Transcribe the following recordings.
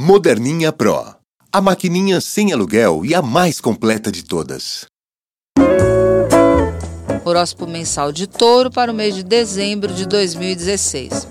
Moderninha Pro. A maquininha sem aluguel e a mais completa de todas. Horóscopo mensal de touro para o mês de dezembro de 2016.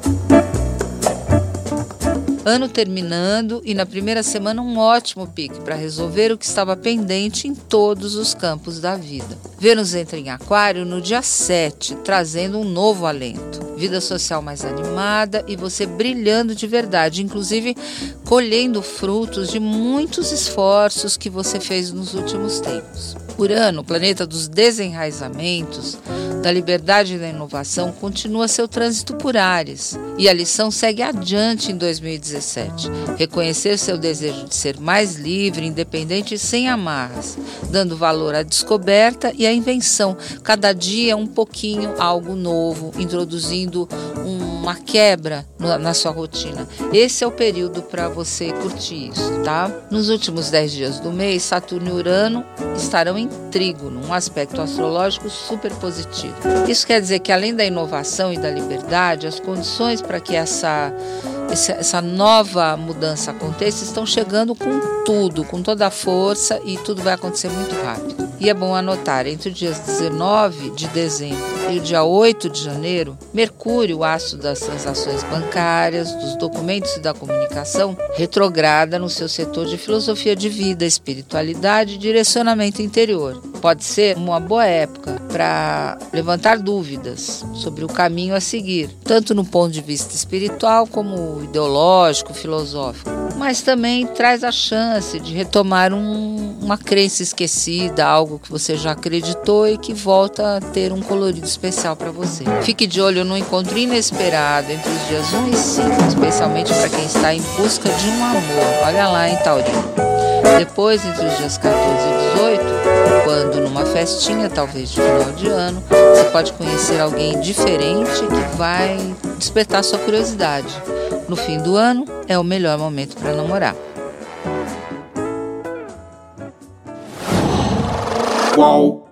Ano terminando e na primeira semana um ótimo pique para resolver o que estava pendente em todos os campos da vida. Vênus entra em Aquário no dia 7, trazendo um novo alento. Vida social mais animada e você brilhando de verdade, inclusive colhendo frutos de muitos esforços que você fez nos últimos tempos. Urano, planeta dos desenraizamentos, da liberdade e da inovação, continua seu trânsito por Ares. E a lição segue adiante em 2017. Reconhecer seu desejo de ser mais livre, independente e sem amarras, dando valor à descoberta e à invenção. Cada dia um pouquinho algo novo, introduzindo uma quebra na sua rotina. Esse é o período para você curtir isso, tá? Nos últimos 10 dias do mês, Saturno e Urano estarão em trígono, um aspecto astrológico super positivo. Isso quer dizer que além da inovação e da liberdade, as condições para que essa essa nova mudança aconteça estão chegando com tudo, com toda a força e tudo vai acontecer muito rápido. E é bom anotar, entre os dias 19 de dezembro e o dia 8 de janeiro, Mercúrio, o das transações bancárias, dos documentos e da comunicação, retrograda no seu setor de filosofia de vida, espiritualidade e direcionamento interior. Pode ser uma boa época para levantar dúvidas sobre o caminho a seguir, tanto no ponto de vista espiritual como ideológico, filosófico, mas também traz a chance de retomar um, uma crença esquecida, algo que você já acreditou e que volta a ter um colorido especial para você. Fique de olho no encontro inesperado entre os dias 1 e 5, especialmente para quem está em busca de um amor. Olha lá, em Taurino. Depois, entre os dias 14 e 18, quando numa festinha, talvez de final de ano, você pode conhecer alguém diferente que vai despertar sua curiosidade. No fim do ano é o melhor momento para namorar. Qual?